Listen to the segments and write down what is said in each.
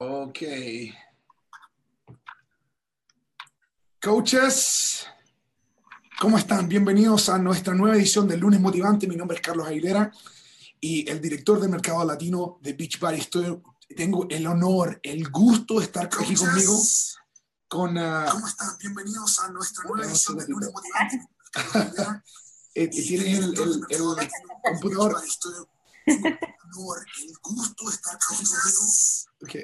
Ok. Coaches, ¿cómo están? Bienvenidos a nuestra nueva edición del Lunes Motivante. Mi nombre es Carlos Aguilera y el director del mercado latino de Beachbody. Estoy, tengo el honor, el gusto de estar aquí conmigo. Con, uh, ¿Cómo están? Bienvenidos a nuestra nueva edición del Lunes Motivante. eh, tienes el, el, el computador. Honor, el gusto estar. Okay.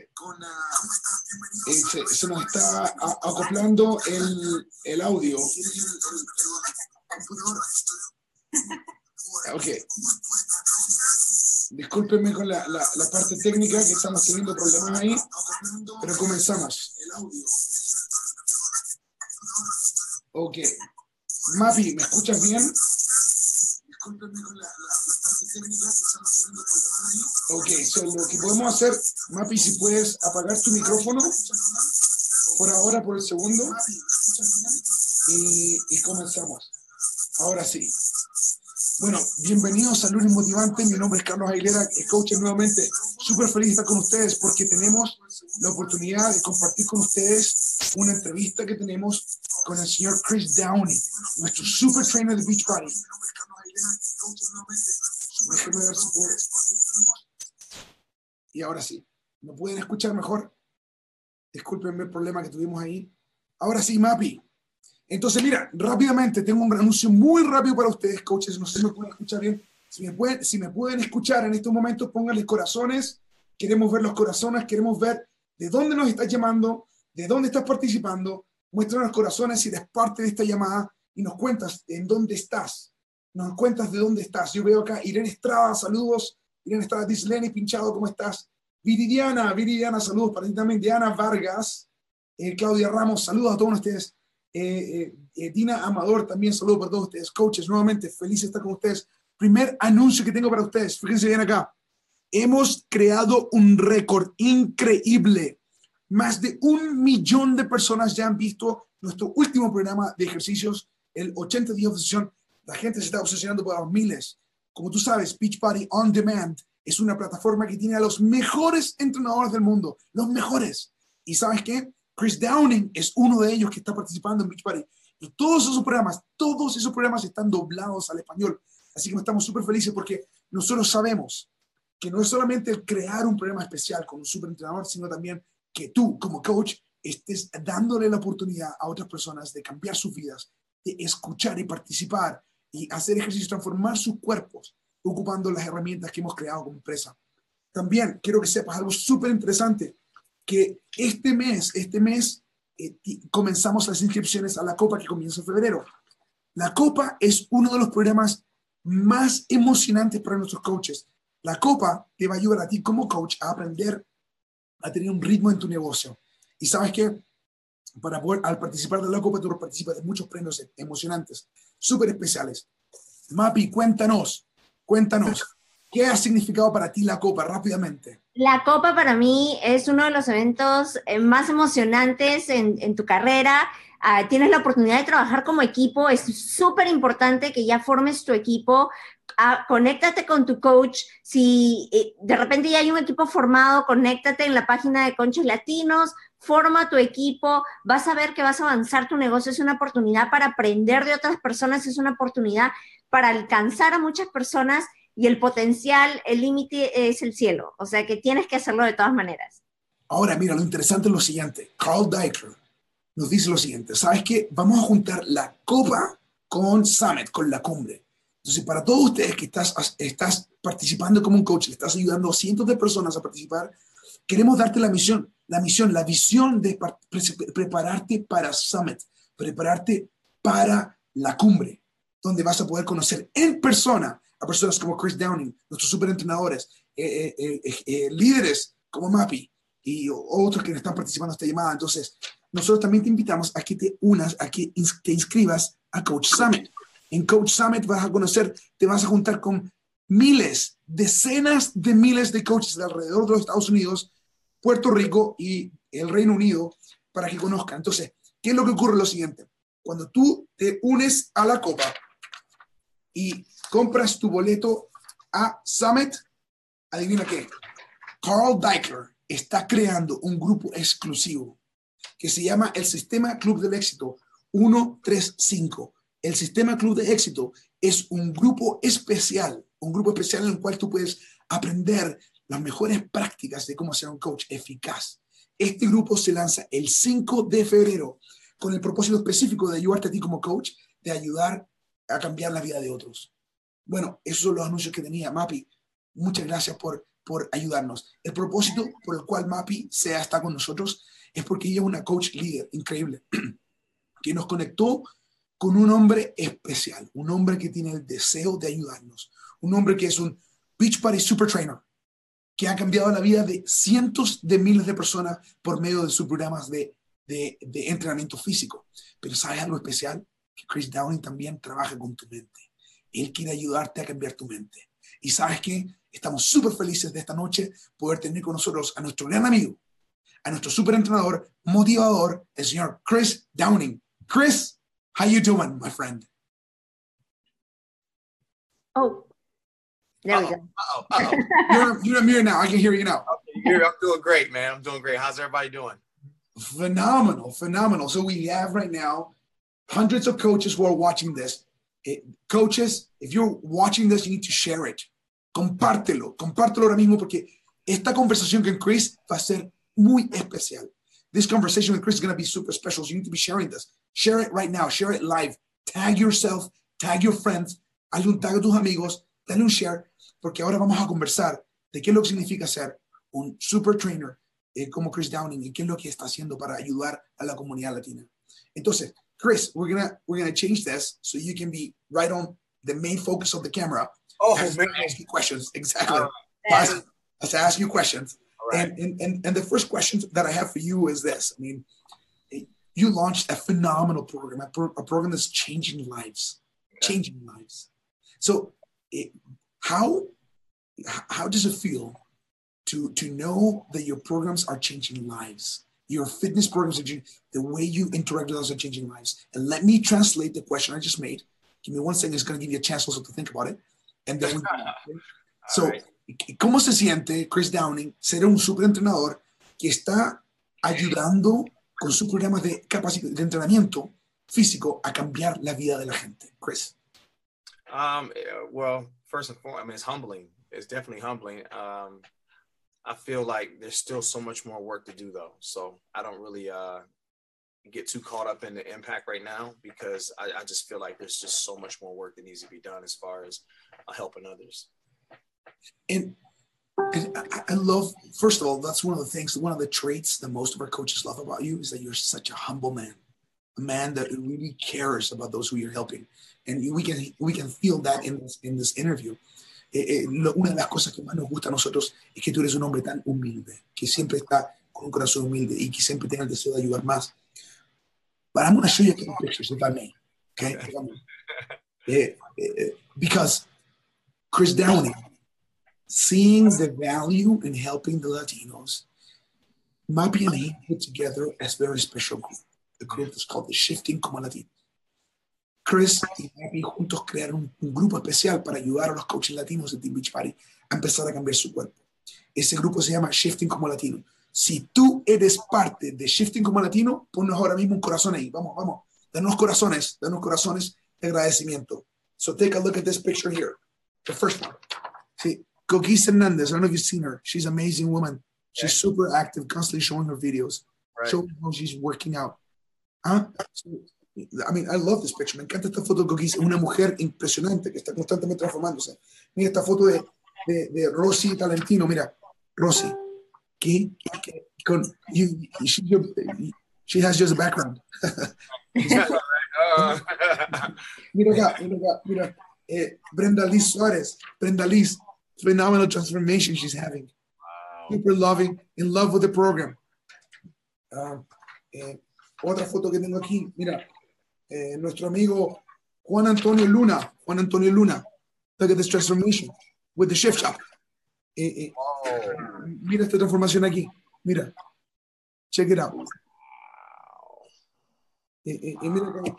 Eh, se, se nos está a- acoplando el, el audio. Ok. Discúlpenme con la, la, la parte técnica que estamos teniendo problemas ahí, pero comenzamos. Ok. Mapi, ¿me escuchas bien? Discúlpenme con la, Ok, so lo que podemos hacer, Mapi, si puedes apagar tu micrófono por ahora, por el segundo, y, comenzamos. Ahora sí. Bueno, bienvenidos a Lunes Motivante. Mi nombre es Carlos Aguilera, coach nuevamente. Súper feliz estar con ustedes porque tenemos la oportunidad de compartir con ustedes una entrevista que tenemos con el señor Chris Downey, nuestro super trainer de Beachbody. Y ahora sí, ¿me pueden escuchar mejor? Discúlpenme el problema que tuvimos ahí. Ahora sí, Mapi. Entonces, mira, rápidamente, tengo un anuncio muy rápido para ustedes, coaches. No sé si me pueden escuchar bien. Si me pueden, si me pueden escuchar en estos momentos, pónganle corazones. Queremos ver los corazones, queremos ver de dónde nos estás llamando, de dónde estás participando. Muéstranos los corazones si eres parte de esta llamada y nos cuentas en dónde estás. Nos cuentas de dónde estás. Yo veo acá Irene Estrada, saludos. Irene Estrada dice, Lenny Pinchado, ¿cómo estás? Viridiana, Viridiana, saludos para ti también. Diana Vargas, eh, Claudia Ramos, saludos a todos ustedes. Eh, eh, eh, Dina Amador, también saludos para todos ustedes. Coaches, nuevamente, feliz de estar con ustedes. Primer anuncio que tengo para ustedes, fíjense bien acá. Hemos creado un récord increíble. Más de un millón de personas ya han visto nuestro último programa de ejercicios, el 80 días de obsesión. La gente se está obsesionando por los miles. Como tú sabes, Beachbody On Demand es una plataforma que tiene a los mejores entrenadores del mundo, los mejores. ¿Y sabes qué? Chris Downing es uno de ellos que está participando en Beachbody. Y todos esos programas, todos esos programas están doblados al español. Así que estamos súper felices porque nosotros sabemos que no es solamente el crear un programa especial con un superentrenador, sino también que tú, como coach, estés dándole la oportunidad a otras personas de cambiar sus vidas, de escuchar y participar y hacer ejercicios, transformar sus cuerpos, ocupando las herramientas que hemos creado como empresa. También quiero que sepas algo súper interesante, que este mes, este mes, eh, comenzamos las inscripciones a la Copa que comienza en febrero. La Copa es uno de los programas más emocionantes para nuestros coaches. La Copa te va a ayudar a ti como coach a aprender a tener un ritmo en tu negocio. Y sabes que para poder, al participar de la Copa, tú participas de muchos premios emocionantes, súper especiales. Mapi, cuéntanos, cuéntanos, ¿qué ha significado para ti la Copa rápidamente? La Copa para mí es uno de los eventos eh, más emocionantes en, en tu carrera. Uh, tienes la oportunidad de trabajar como equipo. Es súper importante que ya formes tu equipo. Uh, conéctate con tu coach. Si eh, de repente ya hay un equipo formado, conéctate en la página de Conchos Latinos, forma tu equipo, vas a ver que vas a avanzar tu negocio. Es una oportunidad para aprender de otras personas, es una oportunidad para alcanzar a muchas personas y el potencial, el límite es el cielo. O sea que tienes que hacerlo de todas maneras. Ahora, mira, lo interesante es lo siguiente. Carl Deichler nos dice lo siguiente. ¿Sabes qué? Vamos a juntar la copa con Summit, con la cumbre. Entonces, para todos ustedes que estás, estás participando como un coach, estás ayudando a cientos de personas a participar, queremos darte la misión, la misión, la visión de pre prepararte para Summit, prepararte para la cumbre, donde vas a poder conocer en persona a personas como Chris Downing, nuestros superentrenadores, eh, eh, eh, líderes como Mapi y otros que están participando en esta llamada. Entonces, nosotros también te invitamos a que te unas, a que te inscribas a Coach Summit. En Coach Summit vas a conocer, te vas a juntar con miles, decenas de miles de coaches de alrededor de los Estados Unidos, Puerto Rico y el Reino Unido para que conozcan. Entonces, ¿qué es lo que ocurre? Lo siguiente, cuando tú te unes a la copa y compras tu boleto a Summit, adivina qué, Carl Deichler está creando un grupo exclusivo que se llama el Sistema Club del Éxito 135. El Sistema Club de Éxito es un grupo especial, un grupo especial en el cual tú puedes aprender las mejores prácticas de cómo ser un coach eficaz. Este grupo se lanza el 5 de febrero con el propósito específico de ayudarte a ti como coach, de ayudar a cambiar la vida de otros. Bueno, esos son los anuncios que tenía Mapi. Muchas gracias por, por ayudarnos. El propósito por el cual Mapi sea está con nosotros es porque ella es una coach líder increíble que nos conectó con un hombre especial, un hombre que tiene el deseo de ayudarnos, un hombre que es un Beach Party Super Trainer, que ha cambiado la vida de cientos de miles de personas por medio de sus programas de, entrenamiento físico. Pero ¿sabes algo especial? Que Chris Downing también trabaja con tu mente. Él quiere ayudarte a cambiar tu mente. Y sabes que estamos súper felices de esta noche poder tener con nosotros a nuestro gran amigo, a nuestro super entrenador, motivador, el señor Chris Downing. Chris, how you doing, my friend? Oh, there we go. Uh-oh, uh-oh. You're, you're in now. I can hear you now. You're, I'm doing great, man. I'm doing great. How's everybody doing? Phenomenal, phenomenal. So we have right now hundreds of coaches who are watching this. Eh, coaches, if you're watching this, you need to share it. Compártelo, compártelo ahora mismo porque esta conversación con Chris va a ser muy especial. This conversation with Chris is going to be super special. So you need to be sharing this. Share it right now. Share it live. Tag yourself, tag your friends, hazle un tag a tus amigos, dale un share, porque ahora vamos a conversar de qué es lo que significa ser un super trainer eh, como Chris Downing y qué es lo que está haciendo para ayudar a la comunidad latina. Entonces, Chris, we're gonna we're gonna change this so you can be right on the main focus of the camera. Oh, man. Ask you questions. Exactly. As, as I ask you questions. Right. And, and, and, and the first question that I have for you is this. I mean, you launched a phenomenal program, a, pro- a program that's changing lives, changing lives. So, it, how how does it feel to to know that your programs are changing lives? Your fitness programs are changing, the way you interact with us are changing lives. And let me translate the question I just made. Give me one second. It's going to give you a chance also to think about it, and then we So, right. ¿Cómo se siente Chris Downing ser un superentrenador que está ayudando con sus programas de de entrenamiento físico a cambiar la vida de la gente? Chris. Um, uh, well, first and foremost, I mean, it's humbling. It's definitely humbling. Um, I feel like there's still so much more work to do, though. So I don't really uh, get too caught up in the impact right now because I, I just feel like there's just so much more work that needs to be done as far as uh, helping others. And, and I, I love, first of all, that's one of the things, one of the traits that most of our coaches love about you is that you're such a humble man, a man that really cares about those who you're helping. And we can, we can feel that in this, in this interview. Eh, eh, lo- una de las cosas que más nos gusta a nosotros es que tú eres un hombre tan humilde, que siempre está con un corazón humilde y que siempre tiene el deseo de ayudar más. But I'm going to show you a couple pictures, if I may. Okay? If I may. Eh, eh, eh, because Chris Downing, seeing the value in helping the Latinos, Mappy and he put together a very special group. The group is called the Shifting Como Latino. Chris y Mappy juntos crearon un, un grupo especial para ayudar a los coaches latinos de Team Beachbody a empezar a cambiar su cuerpo. Ese grupo se llama Shifting Como Latino. Si tú eres parte de Shifting Como Latino, ponnos ahora mismo un corazón ahí. Vamos, vamos. Danos corazones, danos corazones de agradecimiento. So take a look at this picture here. The first one. Coquise Hernandez, I don't know if you've seen her. She's an amazing woman. She's super active, constantly showing her videos, Right. showing how she's working out. Huh? I mean, I love this picture. Me encanta esta foto de Coquise. Una mujer impresionante que está constantemente transformándose. Mira esta foto de, de, de Rosy Talentino. Mira, Rosy. Que, que- con, you, she, she has just a background. Mira acá, mira acá, mira. Eh, Brenda Liz Suarez. Brenda Liz. Phenomenal transformation she's having. wow. Super loving, in love with the program. Ah, eh, otra foto que tengo aquí, mira. eh, nuestro amigo Juan Antonio Luna. Juan Antonio Luna. Look at this transformation with the shift shop. Eh, eh, Oh, mira esta transformación aquí. Mira. Check it out. Eh, eh, eh, mira acá.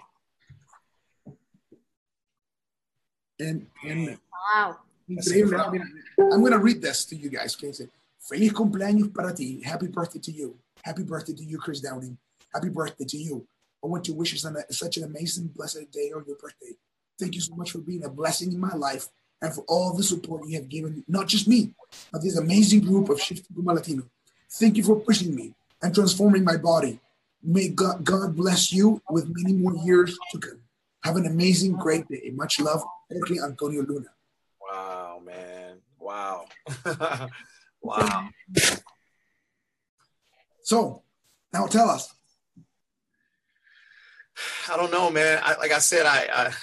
And, and Wow. Increíble. Mira, I'm going to read this to you guys. Okay? Dice, Feliz cumpleaños para ti. Happy birthday to you. Happy birthday to you, Chris Downing. Happy birthday to you. I want to wish you such an amazing, blessed day on your birthday. Thank you so much for being a blessing in my life and for all the support you have given, not just me, but this amazing group of Shifting Puma Latino. Thank you for pushing me and transforming my body. May God, God bless you with many more years to come. Have an amazing, great day. Much love, Jorge Antonio Luna. Wow. Wow. So, now tell us, I don't know, man. I, like I said, I, I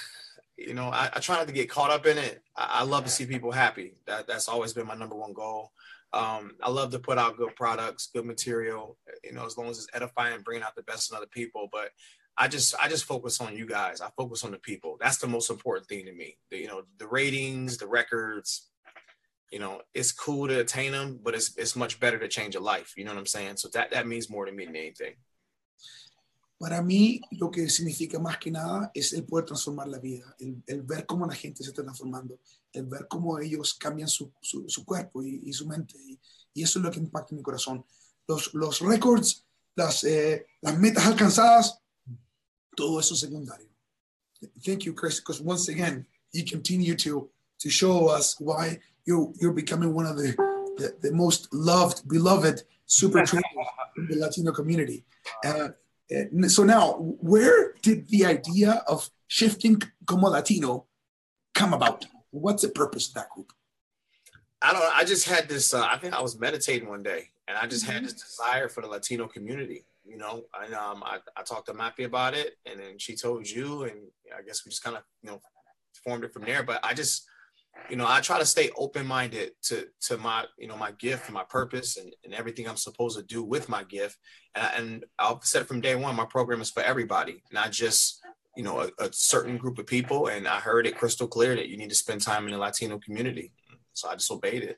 you know, I, I try not to get caught up in it. I, I love to see people happy. That that's always been my number one goal. Um, I love to put out good products, good material. You know, as long as it's edifying, bringing out the best in other people. But I just, I just focus on you guys. I focus on the people. That's the most important thing to me. The, you know, the ratings, the records. You know, it's cool to attain them, but it's it's much better to change a life. You know what I'm saying? So that that means more to me than anything. Para mí, lo que significa más que nada es el poder transformar la vida, el, el ver cómo la gente se está transformando, el ver cómo ellos cambian su, su, su cuerpo y, y, su mente. Y, y, eso es lo que impacta mi corazón. Los, los récords, las, eh, las metas alcanzadas, todo eso es secundario. Thank you, Chris, because once again, you continue to, to show us why you're, you're becoming one of the, the, the most loved, beloved super trainers in the Latino community. Uh, so now, where did the idea of shifting como Latino come about? What's the purpose of that group? I don't. I just had this. Uh, I think I was meditating one day, and I just mm-hmm. had this desire for the Latino community. You know, and um, I, I talked to Mappy about it, and then she told you, and I guess we just kind of you know formed it from there. But I just you know, I try to stay open-minded to to my, you know, my gift and my purpose and, and everything I'm supposed to do with my gift. And, and I've said from day one, my program is for everybody, not just, you know, a, a, certain group of people. And I heard it crystal clear that you need to spend time in the Latino community. So I just obeyed it.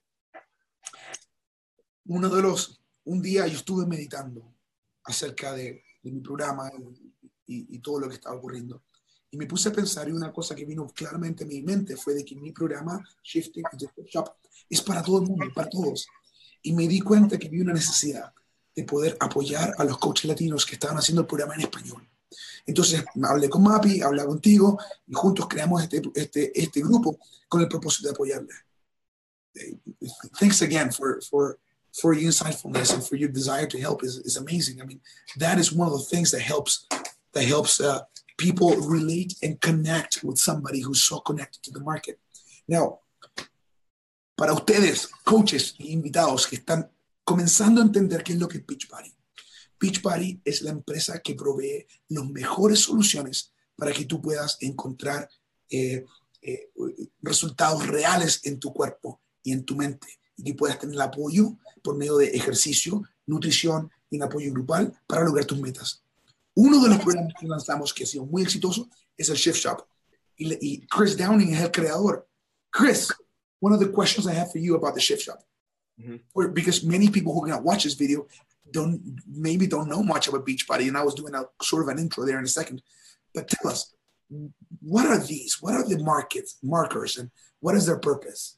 Uno de los, un día yo estuve meditando acerca de, de mi programa y, y todo lo que estaba ocurriendo. Y me puse a pensar y una cosa que vino claramente a mi mente fue de que mi programa Shifting Shop es para todo el mundo, para todos. Y me di cuenta que había una necesidad de poder apoyar a los coaches latinos que estaban haciendo el programa en español. Entonces hablé con Mapi, hablé contigo y juntos creamos este, este, este grupo con el propósito de apoyarle. Thanks again for, for, for your insightfulness and for your desire to help is, is amazing. I mean, that is one of the things that helps, that helps uh, people relate and connect with somebody who's so connected to the market. Now, para ustedes, coaches e invitados que están comenzando a entender qué es lo que es Pitch Party. Pitch Party es la empresa que provee las mejores soluciones para que tú puedas encontrar eh, eh, resultados reales en tu cuerpo y en tu mente y que puedas tener apoyo por medio de ejercicio, nutrición y un apoyo grupal para lograr tus metas. Uno de los programas que lanzamos que ha sido muy exitoso es el Shift Shop. Y, y Chris Downing es el creador. Chris, one of the questions I have for you about the Shift Shop, mm-hmm. because many people who are going to watch this video don't maybe don't know much about Beachbody, and I was doing a sort of an intro there in a second. But tell us, what are these? What are the markets markers, and what is their purpose?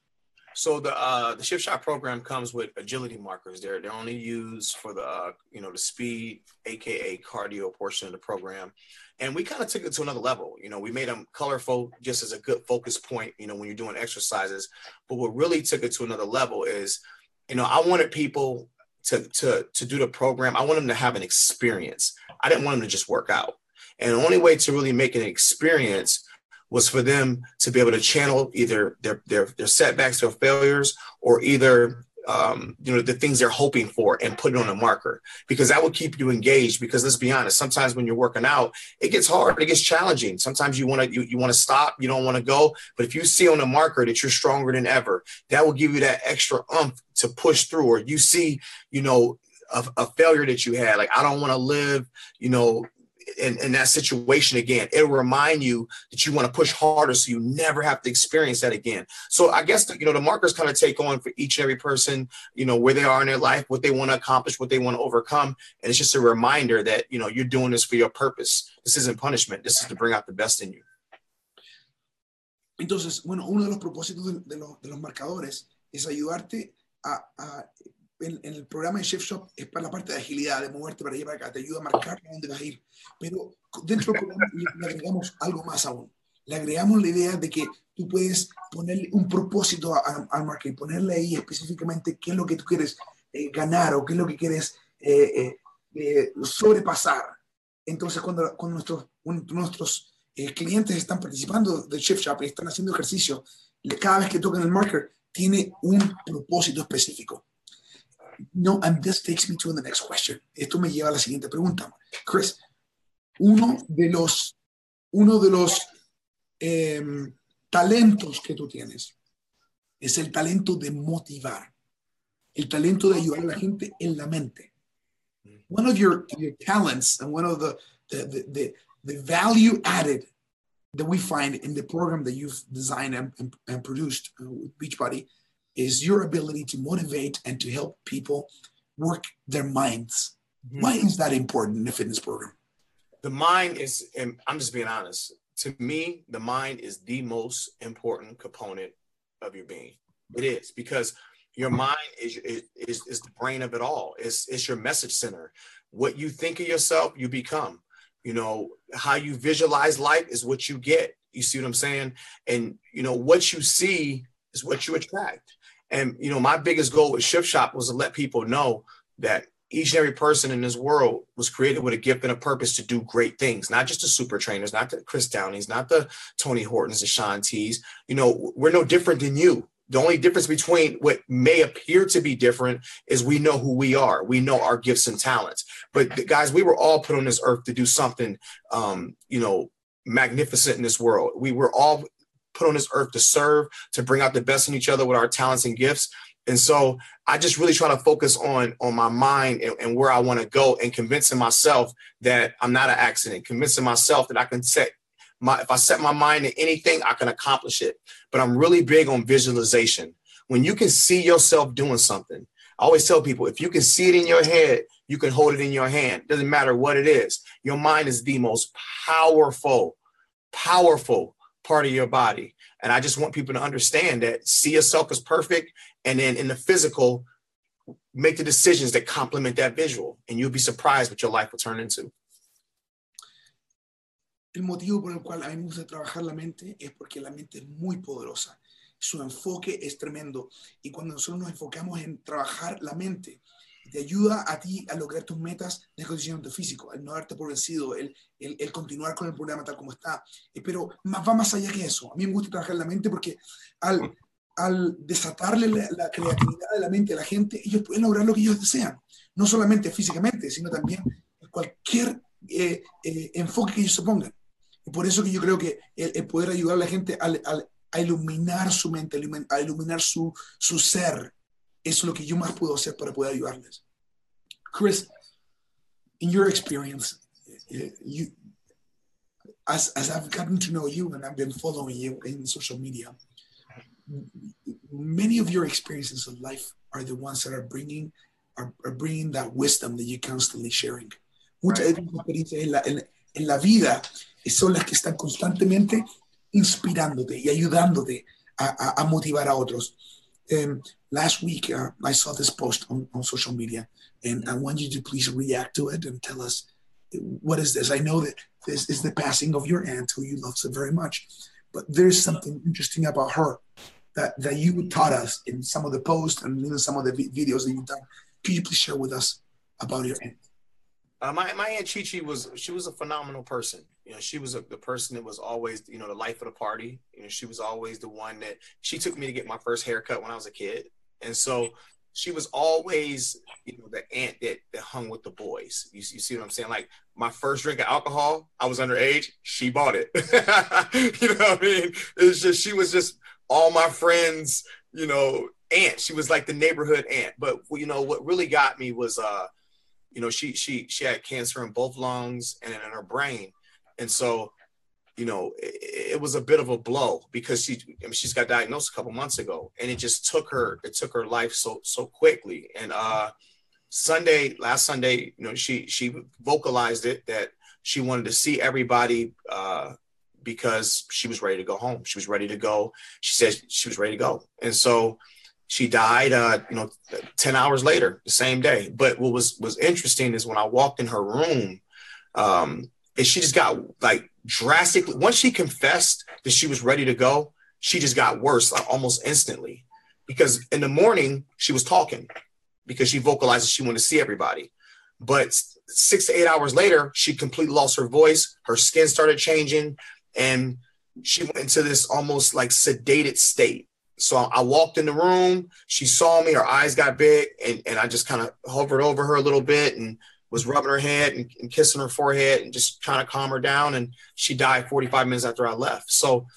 So the uh, the Shift Shop program comes with agility markers. They're they're only used for the uh, you know the speed, aka cardio portion of the program, and we kind of took it to another level. You know, we made them colorful just as a good focus point. You know, when you're doing exercises. But what really took it to another level is, you know, I wanted people to to to do the program. I want them to have an experience. I didn't want them to just work out. And the only way to really make an experience was for them to be able to channel either their their, their setbacks, or failures, or either um, you know the things they're hoping for and put it on a marker. Because that will keep you engaged because let's be honest sometimes when you're working out it gets hard it gets challenging. Sometimes you want to you, you want to stop you don't want to go. But if you see on a marker that you're stronger than ever that will give you that extra umph to push through or you see you know a, a failure that you had like i don't want to live you know in, in that situation again. It'll remind you that you want to push harder so you never have to experience that again. So I guess, the, you know, the markers kind of take on for each and every person, you know, where they are in their life, what they want to accomplish, what they want to overcome. And it's just a reminder that, you know, you're doing this for your purpose. This isn't punishment. This is to bring out the best in you. Entonces, bueno, uno de los propósitos de, de, los, de los marcadores es ayudarte a, a en, en el programa de Chef Shop es para la parte de agilidad, de moverte para allá para acá, te ayuda a marcar a dónde vas a ir. Pero dentro del programa le, agregamos algo más aún. Le agregamos la idea de que tú puedes ponerle un propósito al marketing, ponerle ahí específicamente qué es lo que tú quieres eh, ganar o qué es lo que quieres eh, eh, eh, sobrepasar. Entonces, cuando, cuando nuestros, un- nuestros eh, clientes están participando del Chef Shop y están haciendo ejercicio, cada vez que tocan el marker, tiene un propósito específico. No, and this takes me to the next question. Esto me lleva a la siguiente pregunta. Chris, uno de los, uno de los em, talentos que tú tienes es el talento de motivar, el talento de ayudar a la gente en la mente. One of your, your talents and one of the, the, the, the, the value added that we find in the program that you've designed and, and, and produced uh, with Beachbody is your ability to motivate and to help people work their minds. Mm-hmm. Why is that important in a fitness program? the mind is and i'm just being honest to me the mind is the most important component of your being. It is because your mind is is, is the brain of it all. It's, it's your message center. What you think of yourself you become. You know how you visualize life is what you get. You see what i'm saying? And you know what you see is what you attract and you know my biggest goal with shift shop was to let people know that each and every person in this world was created with a gift and a purpose to do great things, not just the super trainers, not the Chris Downings, not the Tony Hortons, the Sean T's. You know, we're no different than you. The only difference between what may appear to be different is we know who we are. We know our gifts and talents. But guys, we were all put on this earth to do something, um, you know, magnificent in this world. We were all put on this earth to serve, to bring out the best in each other with our talents and gifts. And so I just really try to focus on on my mind and, and where I want to go and convincing myself that I'm not an accident, convincing myself that I can set my if I set my mind to anything, I can accomplish it. But I'm really big on visualization. When you can see yourself doing something, I always tell people if you can see it in your head, you can hold it in your hand. Doesn't matter what it is. Your mind is the most powerful, powerful part of your body. And I just want people to understand that see yourself as perfect and then in the physical make the decisions that complement that visual and you'll be surprised what your life will turn into El motivo por el cual a mí me gusta trabajar la mente es porque la mente es muy poderosa. Su enfoque es tremendo. Y cuando nosotros nos enfocamos en trabajar la mente, te ayuda a ti a lograr tus metas de condicionamiento físico, el no darte por vencido, el, el, el continuar con el programa tal como está. Eh, Pero más, va más allá que eso. A mí me gusta trabajar la mente porque al, al desatarle la, la creatividad de la mente a la gente, ellos pueden lograr lo que ellos desean. No solamente físicamente, sino también cualquier eh, eh, enfoque que ellos se pongan. Y por eso que yo creo que el, el poder ayudar a la gente al- al- a iluminar su mente, a iluminar su, su ser, es lo que yo más puedo hacer para poder ayudarles. Chris, in your experience, eh, you, as, as I've gotten to know you and I've been following you in social media, many of your experiences of life are the ones that are bringing are, are bringing that wisdom that you're constantly sharing. Muchas de tus experiencias en la, en, en la vida son las que están constantemente inspirándote y ayudándote a, a, a motivar a otros. Um, last week, uh, I saw this post on, on social media, and I want you to please react to it and tell us what is this. I know that this is the passing of your aunt, who you love so very much, but there's something interesting about her that, that you taught us in some of the posts and in some of the vi- videos that you've done. Could you please share with us about your aunt? Uh, my, my aunt Chi Chi was she was a phenomenal person. You know she was a, the person that was always you know the life of the party. You know she was always the one that she took me to get my first haircut when i was a kid. And so she was always you know the aunt that, that hung with the boys. You, you see what i'm saying? Like my first drink of alcohol i was underage. She bought it. You know what i mean? It's just she was just all my friends you know aunt. She was like the neighborhood aunt. But you know what really got me was uh you know she she she had cancer in both lungs and in her brain. And so you know it, it was a bit of a blow because she I mean, she's got diagnosed a couple months ago and it just took her it took her life so so quickly. And uh sunday last sunday you know she she vocalized it that she wanted to see everybody uh because she was ready to go home. She was ready to go. She said she was ready to go. And so she died, uh, you know, 10 hours later, the same day. But what was, was interesting is when I walked in her room, um, and she just got like drastically, once she confessed that she was ready to go, she just got worse like, almost instantly. Because in the morning, she was talking because she vocalized she wanted to see everybody. But six to eight hours later, she completely lost her voice. Her skin started changing, and she went into this almost like sedated state. So I walked in the room. She saw me. Her eyes got big, and, and I just kind of hovered over her a little bit and was rubbing her head and, and kissing her forehead and just trying to calm her down. And she died 45 minutes after I left. So,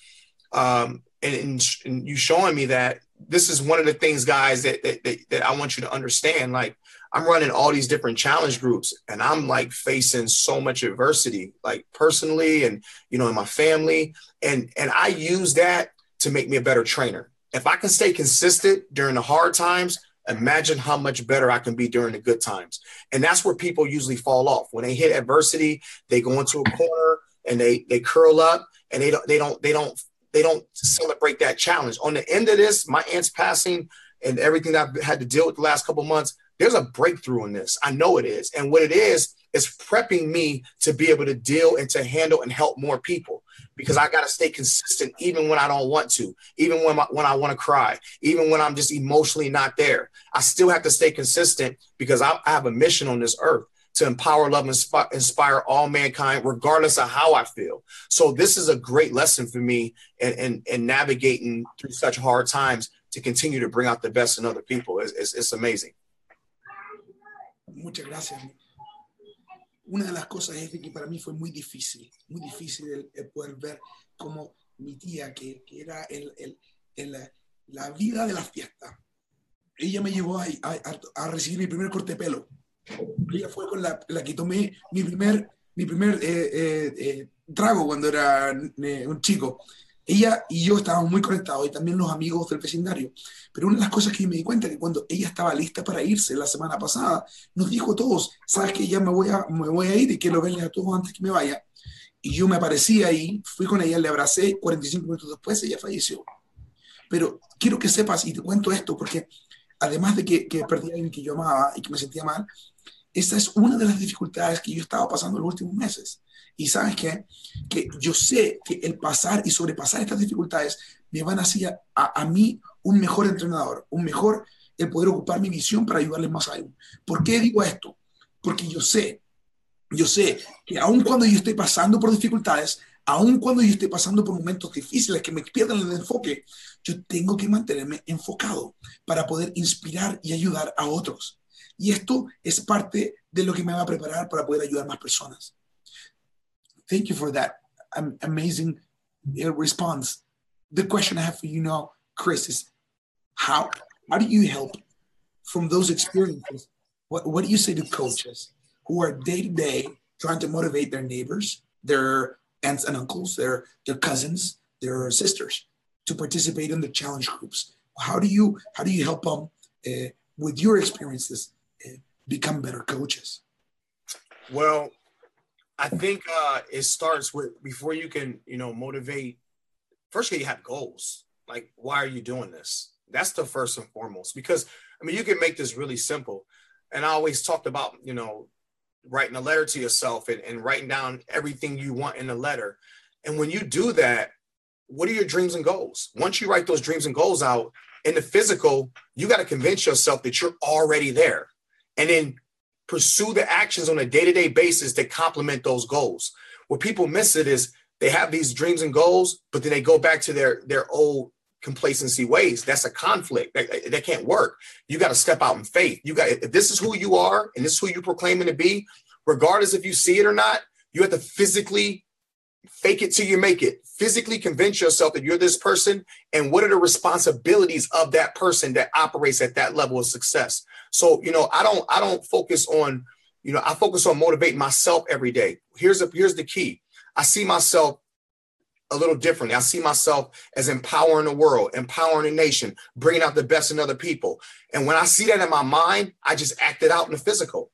um, and, and, and you showing me that this is one of the things, guys, that, that, that, that I want you to understand. Like, I'm running all these different challenge groups and I'm like facing so much adversity, like personally and you know in my family. And and I use that to make me a better trainer. If I can stay consistent during the hard times, imagine how much better I can be during the good times. And that's where people usually fall off. When they hit adversity, they go into a corner and they they curl up and they don't they don't they don't they don't celebrate that challenge. On the end of this, my aunt's passing and everything I've had to deal with the last couple months, there's a breakthrough in this. I know it is. And what it is, is prepping me to be able to deal and to handle and help more people because I got to stay consistent even when I don't want to, even when, when I want to cry, even when I'm just emotionally not there. I still have to stay consistent because I, I have a mission on this earth to empower, love, and inspire, inspire all mankind, regardless of how I feel. So this is a great lesson for me in, in, in navigating through such hard times to continue to bring out the best in other people. It's, it's, it's amazing. Muchas gracias. Una de las cosas es que para mí fue muy difícil, muy difícil el, el poder ver cómo mi tía, que, que era el, el, la vida de la fiesta, ella me llevó a, a, a, recibir mi primer corte de pelo. Ella fue con la, la que tomé mi primer, mi primer eh, eh, eh, trago cuando era eh, un chico ella y yo estábamos muy conectados y también los amigos del vecindario. Pero una de las cosas que me di cuenta es que cuando ella estaba lista para irse la semana pasada, nos dijo a todos, sabes que ya me voy a, me voy a ir y quiero verles a todos antes que me vaya. Y yo me aparecí ahí, fui con ella, le abracé, 45 minutos después ella falleció. Pero quiero que sepas, y te cuento esto, porque además de que, que perdí a alguien que yo amaba y que me sentía mal, esta es una de las dificultades que yo estaba pasando los últimos meses. Y sabes qué? Que yo sé que el pasar y sobrepasar estas dificultades me van a hacer a, a mí un mejor entrenador, un mejor el poder ocupar mi visión para ayudarles más a ellos. ¿Por qué digo esto? Porque yo sé, yo sé que aun cuando yo estoy pasando por dificultades, aun cuando yo estoy pasando por momentos difíciles que me pierdan el enfoque, yo tengo que mantenerme enfocado para poder inspirar y ayudar a otros. Y esto es parte de lo que me va a preparar para poder ayudar más personas. Thank you for that amazing uh, response. The question I have for you now, Chris, is how how do you help from those experiences? What what do you say to coaches who are day to day trying to motivate their neighbors, their aunts and uncles, their their cousins, their sisters to participate in the challenge groups? How do you how do you help them uh, with your experiences become better coaches? Well, I think uh, it starts with before you can, you know, motivate. First, you have goals. Like, why are you doing this? That's the first and foremost. Because I mean, you can make this really simple. And I always talked about, you know, writing a letter to yourself and, and writing down everything you want in the letter. And when you do that, what are your dreams and goals? Once you write those dreams and goals out in the physical, you got to convince yourself that you're already there. And then pursue the actions on a day-to-day basis that complement those goals. Where people miss it is they have these dreams and goals, but then they go back to their their old complacency ways. That's a conflict. That, that can't work. You got to step out in faith. You got if this is who you are and this is who you're proclaiming to be, regardless if you see it or not, you have to physically fake it till you make it. Physically convince yourself that you're this person and what are the responsibilities of that person that operates at that level of success. So, you know, I don't I don't focus on, you know, I focus on motivating myself every day. Here's a here's the key. I see myself a little differently. I see myself as empowering the world, empowering the nation, bringing out the best in other people. And when I see that in my mind, I just act it out in the physical.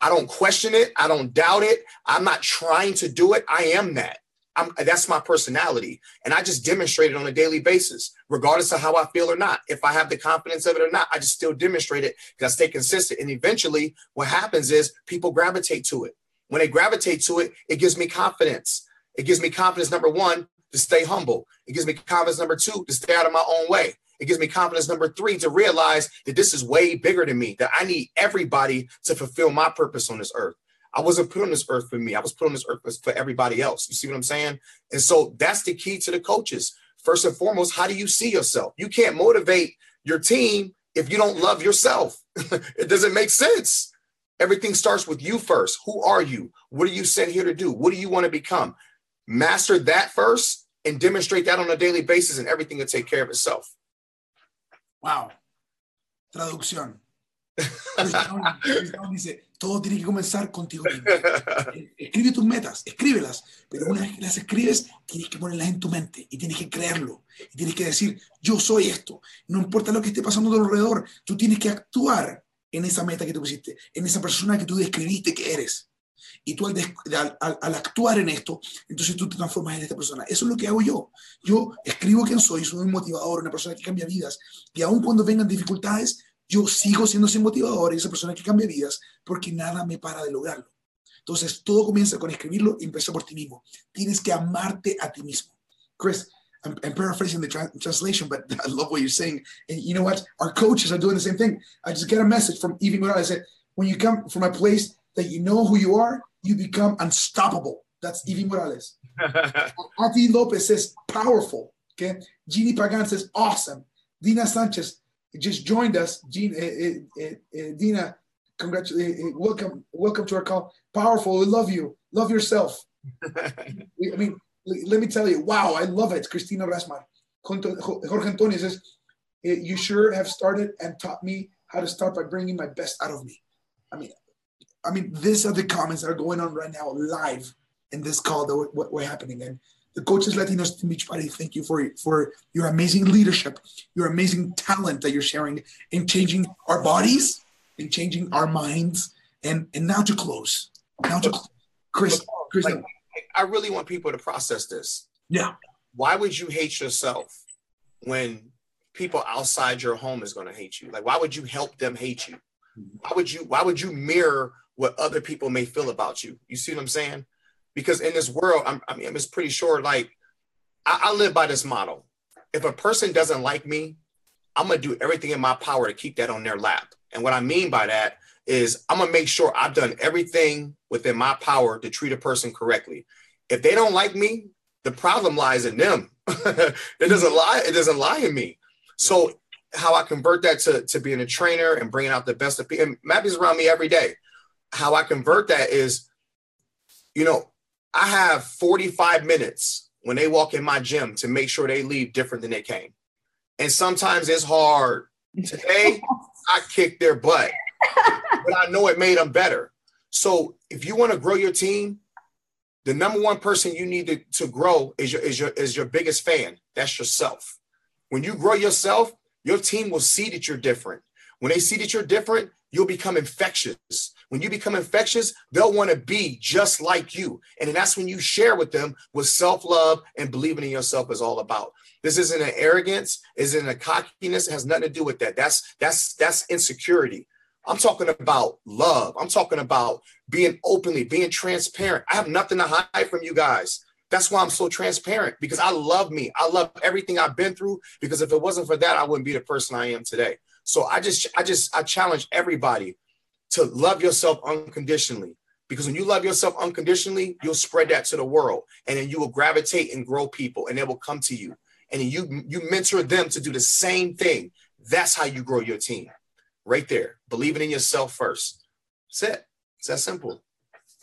I don't question it. I don't doubt it. I'm not trying to do it. I am that. I'm, that's my personality. And I just demonstrate it on a daily basis, regardless of how I feel or not. If I have the confidence of it or not, I just still demonstrate it because I stay consistent. And eventually, what happens is people gravitate to it. When they gravitate to it, it gives me confidence. It gives me confidence, number one, to stay humble. It gives me confidence, number two, to stay out of my own way. It gives me confidence, number three, to realize that this is way bigger than me, that I need everybody to fulfill my purpose on this earth. I wasn't put on this earth for me. I was put on this earth for everybody else. You see what I'm saying? And so that's the key to the coaches. First and foremost, how do you see yourself? You can't motivate your team if you don't love yourself. it doesn't make sense. Everything starts with you first. Who are you? What are you sent here to do? What do you want to become? Master that first and demonstrate that on a daily basis, and everything will take care of itself. Wow. Traducción. Dice, todo tiene que comenzar contigo mismo. Escribe tus metas, escríbelas, pero una vez que las escribes, tienes que ponerlas en tu mente y tienes que creerlo. Tienes que decir, yo soy esto. No importa lo que esté pasando a tu alrededor, tú tienes que actuar en esa meta que tú pusiste, en esa persona que tú describiste que eres. Y tú al, actuar en esto, entonces tú te transformas en esta persona. Eso es lo que hago yo. Yo escribo quién soy, soy un motivador, una persona que cambia vidas. Y aun cuando vengan dificultades, yo sigo siendo ese motivador y esa persona que cambia vidas porque nada me para de lograrlo. Entonces, todo comienza con escribirlo y empieza por ti mismo. Tienes que amarte a ti mismo. Chris, I'm, I'm paraphrasing the tra translation, but I love what you're saying. And you know what? Our coaches are doing the same thing. I just get a message from Evie Morales. I said, when you come from a place that you know who you are, you become unstoppable. That's Evie Morales. Ati Lopez says, powerful. Okay. Jeannie Pagan says, awesome. Dina Sanchez, just joined us. Gina, uh, uh, uh, Dina, congratulations, welcome, welcome to our call. Powerful, we love you. Love yourself. I mean, let me tell you, wow, I love it. Christina Rasmar. Jorge Antonio says, you sure have started and taught me how to start by bringing my best out of me. I mean, I mean, these are the comments that are going on right now live in this call that we're, we're happening. And the Coaches Latinos Team Beachbody, thank you for, for your amazing leadership, your amazing talent that you're sharing in changing our bodies and changing our minds. And, and now to close, now to close. Chris, Chris like, I really want people to process this. Yeah. Why would you hate yourself when people outside your home is going to hate you? Like, why would you help them hate you? Mm-hmm. Why would you, why would you mirror what other people may feel about you? You see what I'm saying? Because in this world, I'm, I mean, I'm just pretty sure like I, I live by this model. If a person doesn't like me, I'm gonna do everything in my power to keep that on their lap. And what I mean by that is I'm gonna make sure I've done everything within my power to treat a person correctly. If they don't like me, the problem lies in them. it doesn't lie. It doesn't lie in me. So how I convert that to, to being a trainer and bringing out the best of people. And Mappy's around me every day. How I convert that is, you know, I have 45 minutes when they walk in my gym to make sure they leave different than they came. And sometimes it's hard. Today, I kicked their butt, but I know it made them better. So if you want to grow your team, the number one person you need to, to grow is your, is your is your biggest fan. That's yourself. When you grow yourself, your team will see that you're different. When they see that you're different, you'll become infectious. When you become infectious, they'll want to be just like you. And that's when you share with them what self love and believing in yourself is all about. This isn't an arrogance, isn't a cockiness. It has nothing to do with that. That's that's that's insecurity. I'm talking about love. I'm talking about being openly, being transparent. I have nothing to hide from you guys. That's why I'm so transparent because I love me. I love everything I've been through because if it wasn't for that, I wouldn't be the person I am today. So I just, I just, I challenge everybody to love yourself unconditionally. Because when you love yourself unconditionally, you'll spread that to the world, and then you will gravitate and grow people, and they will come to you, and you you mentor them to do the same thing. That's how you grow your team, right there. Believing in yourself first. That's it. It's that simple.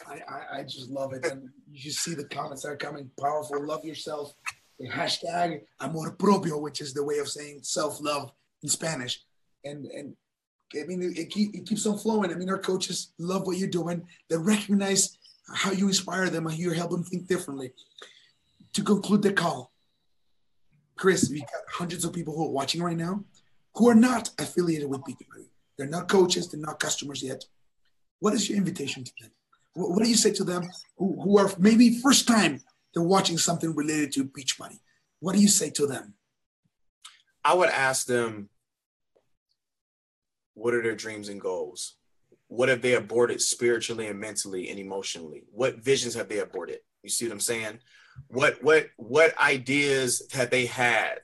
I, I, I just love it, and you see the comments that are coming. Powerful. Love yourself. The hashtag amor propio, which is the way of saying self love in Spanish and and I mean it, it keeps on flowing. I mean our coaches love what you're doing. They recognize how you inspire them and you help them think differently. To conclude the call, Chris, we got hundreds of people who are watching right now who are not affiliated with Beachbody. They're not coaches, they're not customers yet. What is your invitation to them? What, what do you say to them who, who are maybe first time they're watching something related to Beachbody. What do you say to them? I would ask them, what are their dreams and goals? What have they aborted spiritually and mentally and emotionally? What visions have they aborted? You see what I'm saying? What what what ideas have they had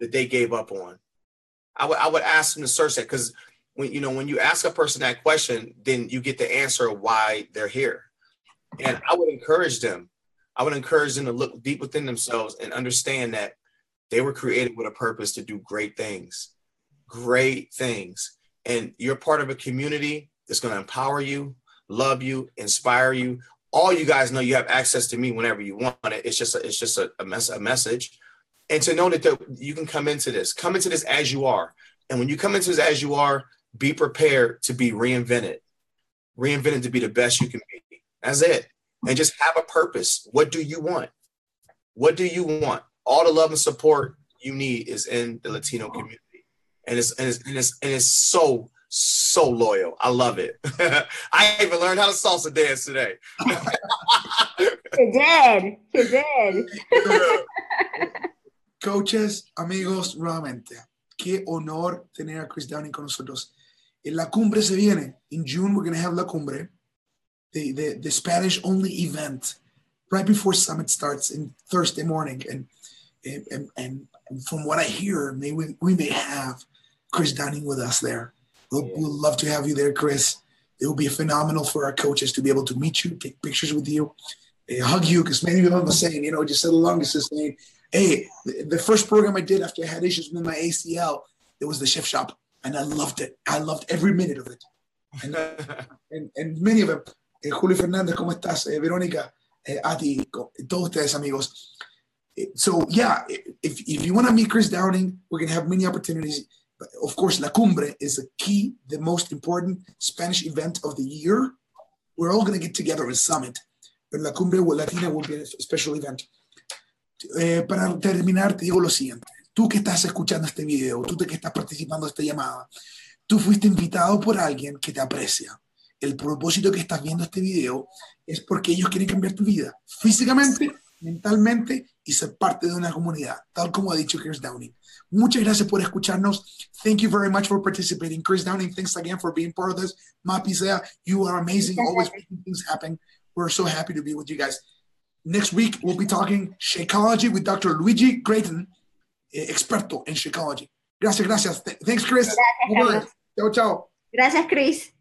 that they gave up on? I would I would ask them to search that because when you know when you ask a person that question, then you get the answer why they're here. And I would encourage them. I would encourage them to look deep within themselves and understand that they were created with a purpose to do great things, great things. And you're part of a community that's going to empower you, love you, inspire you. All you guys know you have access to me whenever you want it. It's just a, it's just a, a, mess, a message. And to know that the, you can come into this, come into this as you are. And when you come into this as you are, be prepared to be reinvented, reinvented to be the best you can be. That's it. And just have a purpose. What do you want? What do you want? All the love and support you need is in the Latino community. And it's and it's and it's, and it's so so loyal. I love it. I even learned how to salsa dance today. you did. You did. Coaches, amigos, nuevamente, qué honor tener a Chris Downing con nosotros. En la cumbre se viene. In June, we're going to have la cumbre, the, the, the Spanish only event right before summit starts in Thursday morning. And, and, and, and from what I hear, may we, we may have Chris Downing with us there. We'll, yeah. we'll love to have you there, Chris. It will be phenomenal for our coaches to be able to meet you, take pictures with you, uh, hug you, because many of them are saying, you know, just said along, just saying, hey, the, first program I did after I had issues with my ACL, it was the Shift Shop. And I loved it. I loved every minute of it. And, and, and many of them, eh, Julio Fernandez, ¿cómo estás? Eh, Verónica, eh, a todos ustedes amigos. Eh, so yeah, if, if you want to meet Chris Downing, we're going to have many opportunities of course, La Cumbre is a key, the most important Spanish event of the year. We're all going to get together in Summit, but La Cumbre Latina will be a special event. Eh, para terminar, te digo lo siguiente. Tú que estás escuchando este video, tú que estás participando de esta llamada, tú fuiste invitado por alguien que te aprecia. El propósito que estás viendo este video es porque ellos quieren cambiar tu vida físicamente, mentalmente y ser parte de una comunidad, tal como ha dicho Chris Downing. Muchas gracias por escucharnos. Thank you very much for participating. Chris Downing, thanks again for being part of this. Mapi Sea, you are amazing, always making things happen. We're so happy to be with you guys. Next week, we'll be talking Shakeology with Dr. Luigi Creighton, eh, experto en Shakeology. Gracias, gracias. Thanks, Chris. Gracias, Chao, chao. Gracias, Chris.